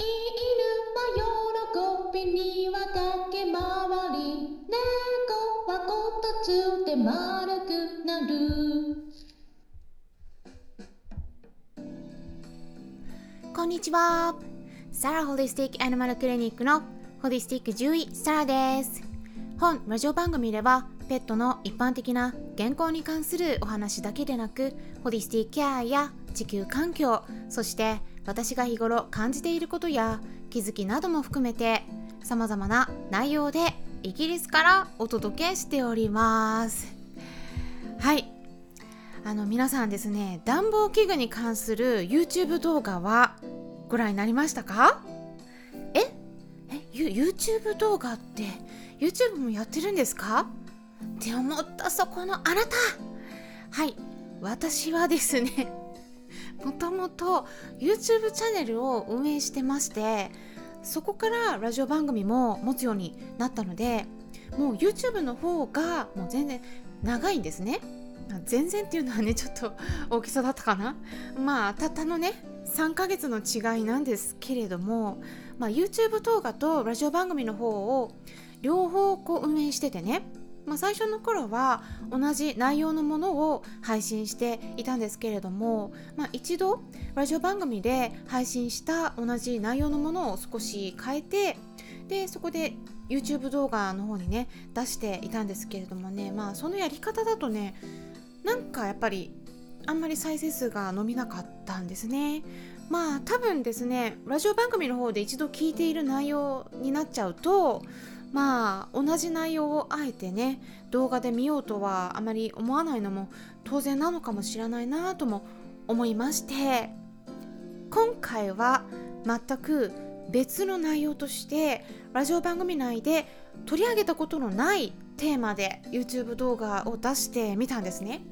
犬は喜びには駆け回り猫はこたつで丸くなる。こんにちは。サラホリスティックアニマルクリニックのホリスティック獣医サラです。本ラジオ番組ではペットの一般的な健康に関するお話だけでなくホリスティックケアや地球環境そして私が日頃感じていることや気づきなども含めて様々な内容でイギリスからお届けしております。はい。あの皆さんですね暖房器具に関する YouTube 動画はご覧になりましたか？え？え YouTube 動画って YouTube もやってるんですか？って思ったそこのあなた。はい。私はですねもともと YouTube チャンネルを運営してましてそこからラジオ番組も持つようになったのでもう YouTube の方がもう全然長いんですね。全然っていうのはねちょっと大きさだったかな。まあたったのね3ヶ月の違いなんですけれども、まあ、YouTube 動画とラジオ番組の方を両方こう運営しててねまあ、最初の頃は同じ内容のものを配信していたんですけれども、まあ、一度ラジオ番組で配信した同じ内容のものを少し変えてでそこで YouTube 動画の方にね出していたんですけれどもねまあそのやり方だとねなんかやっぱりあんまり再生数が伸びなかったんですね。まあ多分ですねラジオ番組の方で一度聞いている内容になっちゃうとまあ同じ内容をあえてね動画で見ようとはあまり思わないのも当然なのかもしれないなとも思いまして今回は全く別の内容としてラジオ番組内で取り上げたことのないテーマで YouTube 動画を出してみたんですね。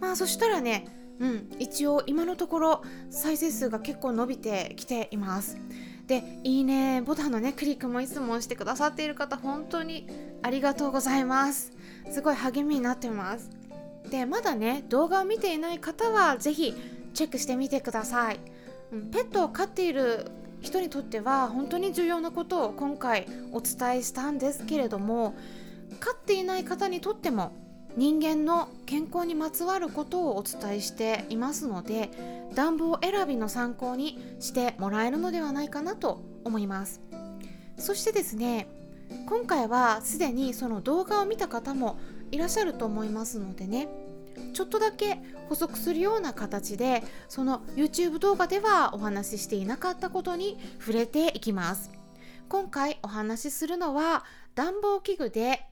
まあそしたらねうん一応今のところ再生数が結構伸びてきています。でいいねボタンのねクリックもいつも押してくださっている方本当にありがとうございます。すごい励みになってます。でまだね動画を見ていない方は是非チェックしてみてください。ペットを飼っている人にとっては本当に重要なことを今回お伝えしたんですけれども飼っていない方にとっても人間の健康にまつわることをお伝えしていますので暖房選びの参考にしてもらえるのではないかなと思います。そしてですね今回はすでにその動画を見た方もいらっしゃると思いますのでねちょっとだけ補足するような形でその YouTube 動画ではお話ししていなかったことに触れていきます。今回お話しするのは暖房器具で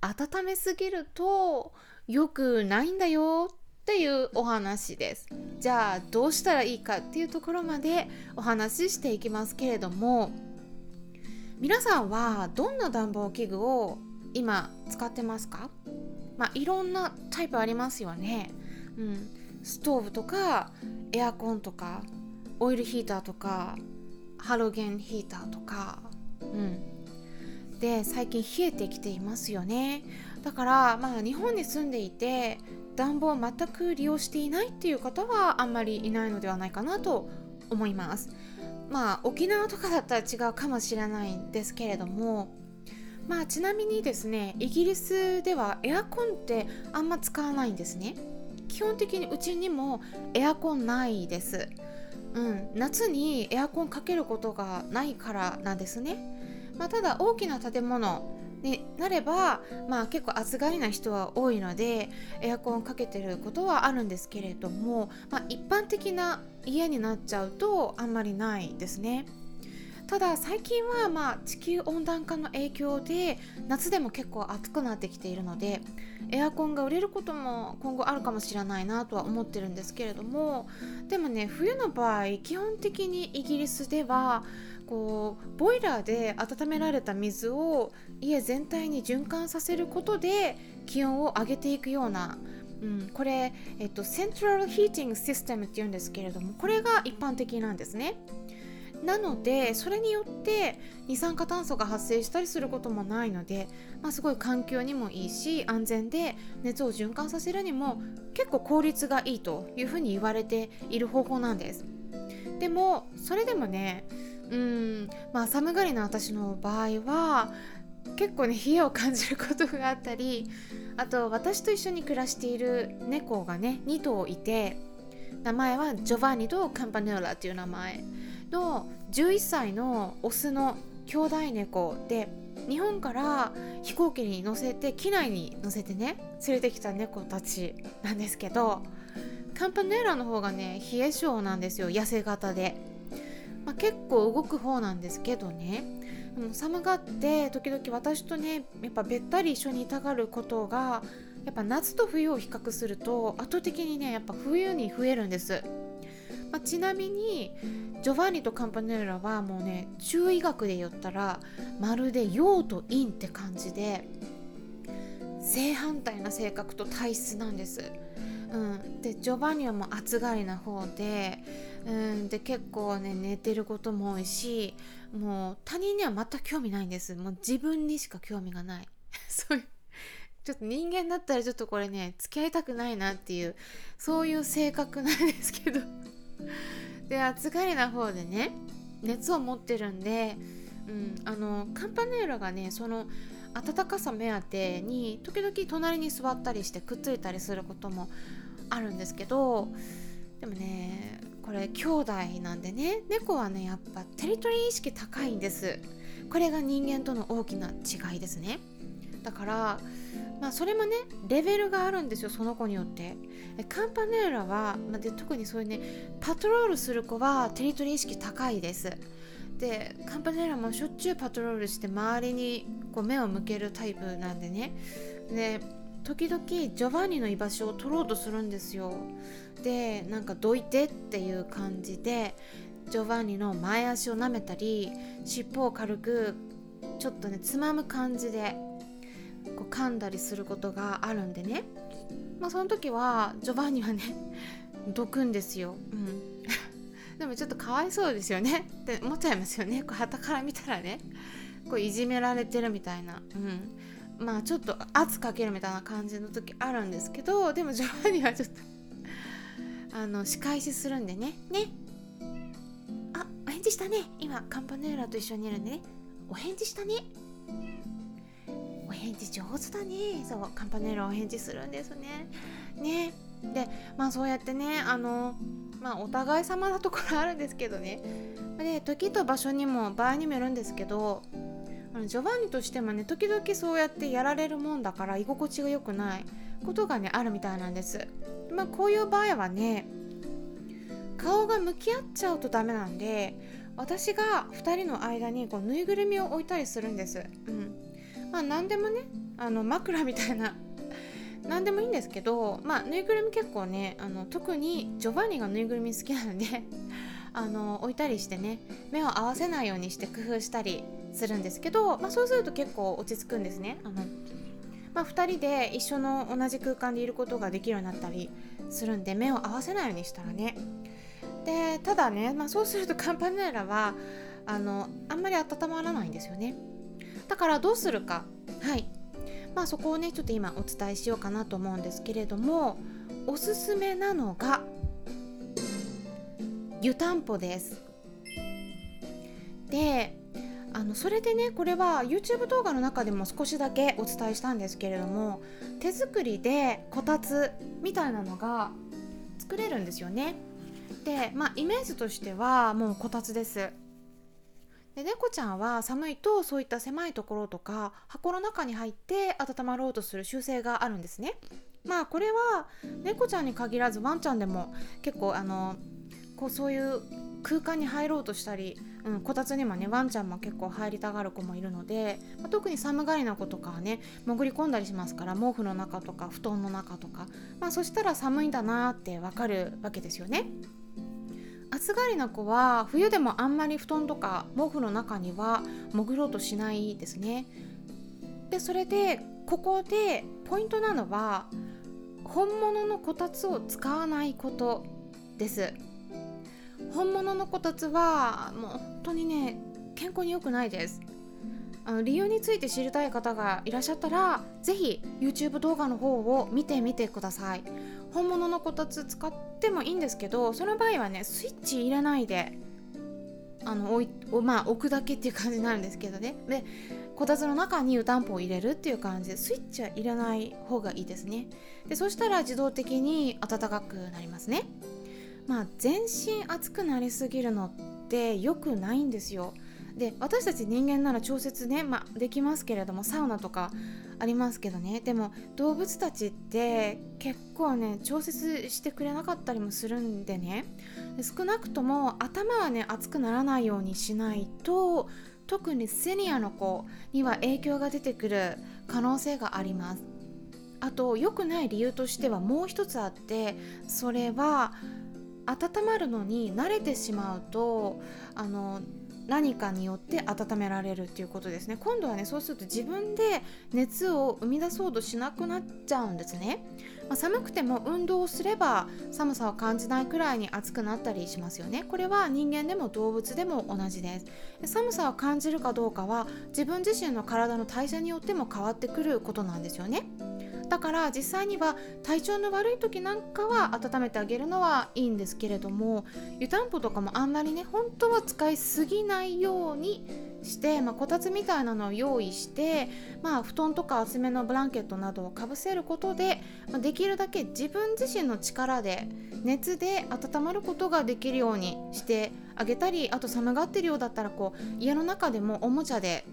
温めすぎると良くないんだよっていうお話です。じゃあどうしたらいいかっていうところまでお話ししていきますけれども皆さんはどんな暖房器具を今使ってますか？まあいろんなタイプありますよね、うん、ストーブとかエアコンとかオイルヒーターとかハロゲンヒーターとか。うん。で最近冷えてきていますよね。だからまあ日本に住んでいて暖房を全く利用していないっていう方はあんまりいないのではないかなと思います。まあ沖縄とかだったら違うかもしれないんですけれどもまあちなみにですねイギリスではエアコンってあんま使わないんですね。基本的にうちにもエアコンないです。うん夏にエアコンかけることがないからなんですね。まあ、ただ大きな建物になれば、まあ、結構暑がりな人は多いのでエアコンかけてることはあるんですけれども、まあ、一般的な家になっちゃうとあんまりないですね。ただ最近はまあ地球温暖化の影響で夏でも結構暑くなってきているのでエアコンが売れることも今後あるかもしれないなとは思ってるんですけれどもでもね冬の場合基本的にイギリスではこうボイラーで温められた水を家全体に循環させることで気温を上げていくような、うん、これ、セントラルヒーティングシステムっていうんですけれどもこれが一般的なんですね。なのでそれによって二酸化炭素が発生したりすることもないので、まあ、すごい環境にもいいし安全で熱を循環させるにも結構効率がいいというふうに言われている方法なんです。でもそれでもねうんまあ寒がりな私の場合は結構ね冷えを感じることがあったりあと私と一緒に暮らしている猫がね2頭いて名前はジョバンニとカンパネオラっていう名前の11歳のオスの兄弟猫で日本から飛行機に乗せて機内に乗せてね連れてきた猫たちなんですけどカンパネーラの方がね冷え性なんですよ痩せ型で、まあ、結構動く方なんですけどね。寒がって時々私とねやっぱべったり一緒にいたがることがやっぱ夏と冬を比較すると圧倒的にねやっぱ冬に増えるんです、まあ、ちなみにジョバンニとカンパネラはもうね中医学で言ったらまるで陽と陰って感じで正反対な性格と体質なんです。うん、でジョバンニはもう暑がりな方で,、うん、で結構ね寝てることも多いしもう他人には全く興味ないんです。もう自分にしか興味がない。そういうちょっと人間だったらちょっとこれね付き合いたくないなっていうそういう性格なんですけど。で暑がりな方でね熱を持ってるんで、うん、あのカンパネーラがねその暖かさ目当てに時々隣に座ったりしてくっついたりすることもあるんですけどでもねこれ兄弟なんでね猫はねやっぱテリトリー意識高いんです。これが人間との大きな違いですね。だからまあそれもねレベルがあるんですよその子によって。カンパネーラは、まあ、で特にそういうねパトロールする子はテリトリー意識高いです。でカンパネーラもしょっちゅうパトロールして周りにこう目を向けるタイプなんでね。で時々ジョバンニの居場所を取ろうとするんですよ。でなんかどいてっていう感じでジョバンニの前足を舐めたり尻尾を軽くちょっとねつまむ感じでこう噛んだりすることがあるんでね。まあその時はジョバンニはね どくんですよ、うん、でもちょっとかわいそうですよね。って思っちゃいますよね。こう旗から見たらね。こういじめられてるみたいな、うん、まあちょっと圧かけるみたいな感じの時あるんですけどでもジョバンニはちょっと あの仕返しするんでね。ね。あお返事したね。今カンパネーラと一緒にいるんでね。お返事したね。お返事上手だね。そうカンパネーラお返事するんですね。ね。でまあそうやってねあのまあお互い様なところあるんですけどね。で時と場所にも場合にもよるんですけどあのジョバンニとしてもね時々そうやってやられるもんだから居心地が良くないことがねあるみたいなんです。まあこういう場合はね顔が向き合っちゃうとダメなんで私が2人の間にこうぬいぐるみを置いたりするんです。うん。まあ何でもねあの枕みたいな何でもいいんですけどまあぬいぐるみ結構ねあの特にジョバンニがぬいぐるみ好きなんであの置いたりしてね目を合わせないようにして工夫したりするんですけど、まあ、そうすると結構落ち着くんですね。あのまあ、2人で一緒の同じ空間でいることができるようになったりするんで目を合わせないようにしたらねでただね、まあ、そうするとカンパネラはあのあんまり温まらないんですよねだからどうするか。はい。まあそこをねちょっと今お伝えしようかなと思うんですけれどもおすすめなのが湯たんぽです。であのそれでねこれは YouTube 動画の中でも少しだけお伝えしたんですけれども手作りでこたつみたいなのが作れるんですよね。でまあイメージとしてはもうこたつですで猫ちゃんは寒いとそういった狭いところとか箱の中に入って温まろうとする習性があるんですねまあこれは猫ちゃんに限らずワンちゃんでも結構あのこうそういう空間に入ろうとしたり、うん、こたつにもねワンちゃんも結構入りたがる子もいるので、まあ、特に寒がりな子とかはね潜り込んだりしますから毛布の中とか布団の中とか、まあ、そしたら寒いんだなってわかるわけですよね。暑がりな子は冬でもあんまり布団とか毛布の中には潜ろうとしないですね。でそれでここでポイントなのは本物のこたつを使わないことです。本物のこたつはもう本当にね健康に良くないです。あの理由について知りたい方がいらっしゃったら是非 YouTube 動画の方を見てみてください。本物のこたつ使ってもいいんですけどその場合はねスイッチ入れないであの置いまあ、置くだけっていう感じになるんですけどね。でこたつの中に湯たんぽを入れるっていう感じでスイッチは入れない方がいいですね。でそしたら自動的に暖かくなりますね。まあ全身熱くなりすぎるのって良くないんですよ。で私たち人間なら調節ね、ま、できますけれどもサウナとかありますけどね。でも動物たちって結構ね調節してくれなかったりもするんでね。少なくとも頭はね熱くならないようにしないと特にセニアの子には影響が出てくる可能性があります。あと良くない理由としてはもう一つあってそれは温まるのに慣れてしまうとあの何かによって温められるっていうことですね。今度はねそうすると自分で熱を生み出そうとしなくなっちゃうんですね、まあ、寒くても運動をすれば寒さを感じないくらいに暑くなったりしますよね。これは人間でも動物でも同じです。寒さを感じるかどうかは自分自身の体の代謝によっても変わってくることなんですよね。だから実際には体調の悪い時なんかは温めてあげるのはいいんですけれども湯たんぽとかもあんまりね本当は使いすぎないようにして、まあ、こたつみたいなのを用意して、まあ、布団とか厚めのブランケットなどをかぶせることで、まあ、できるだけ自分自身の力で熱で温まることができるようにしてあげたりあと寒がってるようだったらこう家の中でもおもちゃで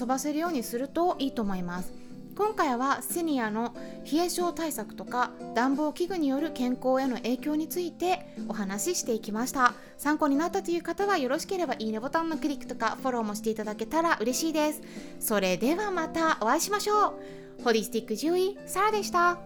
遊ばせるようにするといいと思います。今回はセニアの冷え症対策とか暖房器具による健康への影響についてお話ししていきました。参考になったという方はよろしければいいねボタンのクリックとかフォローもしていただけたら嬉しいです。それではまたお会いしましょう。ホリスティック獣医サラでした。